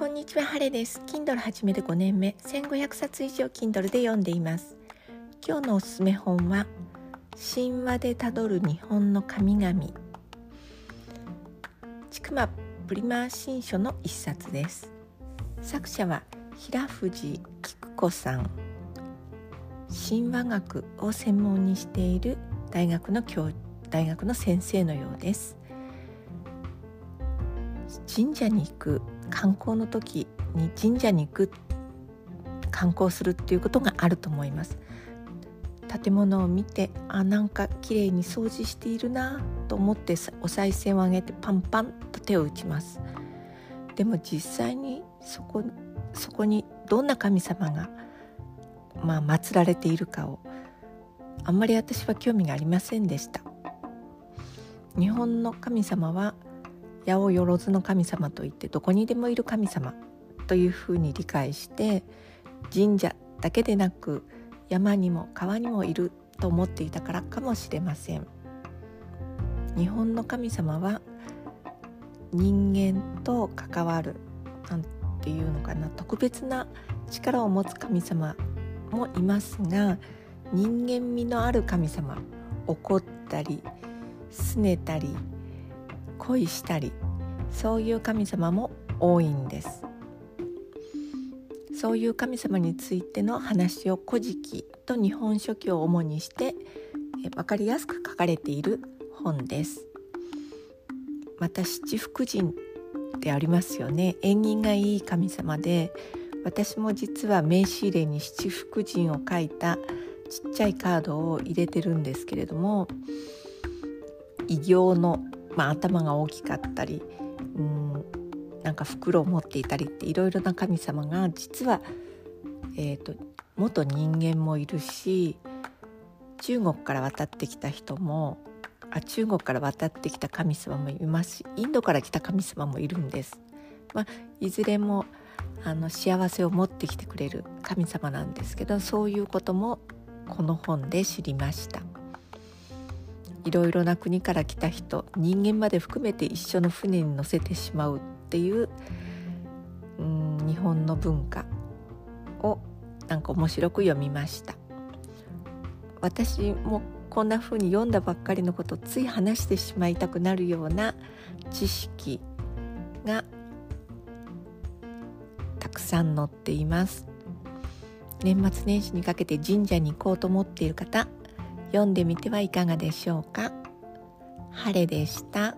こんにちは、ハレです。Kindle 始めて5年目、1500冊以上 Kindle で読んでいます。今日のおすすめ本は、神話でたどる日本の神々。ちくまプリマー新書の一冊です。作者は平藤菊子さん。神話学を専門にしている大学の教大学の先生のようです。神社に行く観光の時に神社に行く観光するっていうことがあると思います。建物を見てあなんか綺麗に掃除しているなと思ってお賽銭をあげてパンパンと手を打ちます。でも実際にそこそこにどんな神様がまあ祀られているかをあんまり私は興味がありませんでした。日本の神様は八百万の神様といってどこにでもいる神様というふうに理解して神社だけでなく山にも川にもいると思っていたからかもしれません。日本の神様は人間と関わるなんていうのかな特別な力を持つ神様もいますが人間味のある神様怒ったり拗ねたり恋したりそういう神様も多いんです。そういう神様についての話を「古事記」と「日本書紀」を主にして分かりやすく書かれている本です。また七福神でありますよね。縁起がいい神様で私も実は名刺入れに七福神を書いたちっちゃいカードを入れてるんですけれども異形のまあ、頭が大きかったりうんなんか袋を持っていたりっていろいろな神様が実は、えーと、元人間もいるし中国から渡ってきた人もあ中国から渡ってきた神様もいますしインドから来た神様もいるんです。まあ、いずれもあの幸せを持ってきてくれる神様なんですけどそういうこともこの本で知りました。いろいろな国から来た人人間まで含めて一緒の船に乗せてしまうっていううん日本の文化をなんか面白く読みました。私もこんな風に読んだばっかりのことをつい話してしまいたくなるような知識がたくさん載っています。年末年始にかけて神社に行こうと思っている方読んでみてはいかがでしょうか。晴れでした。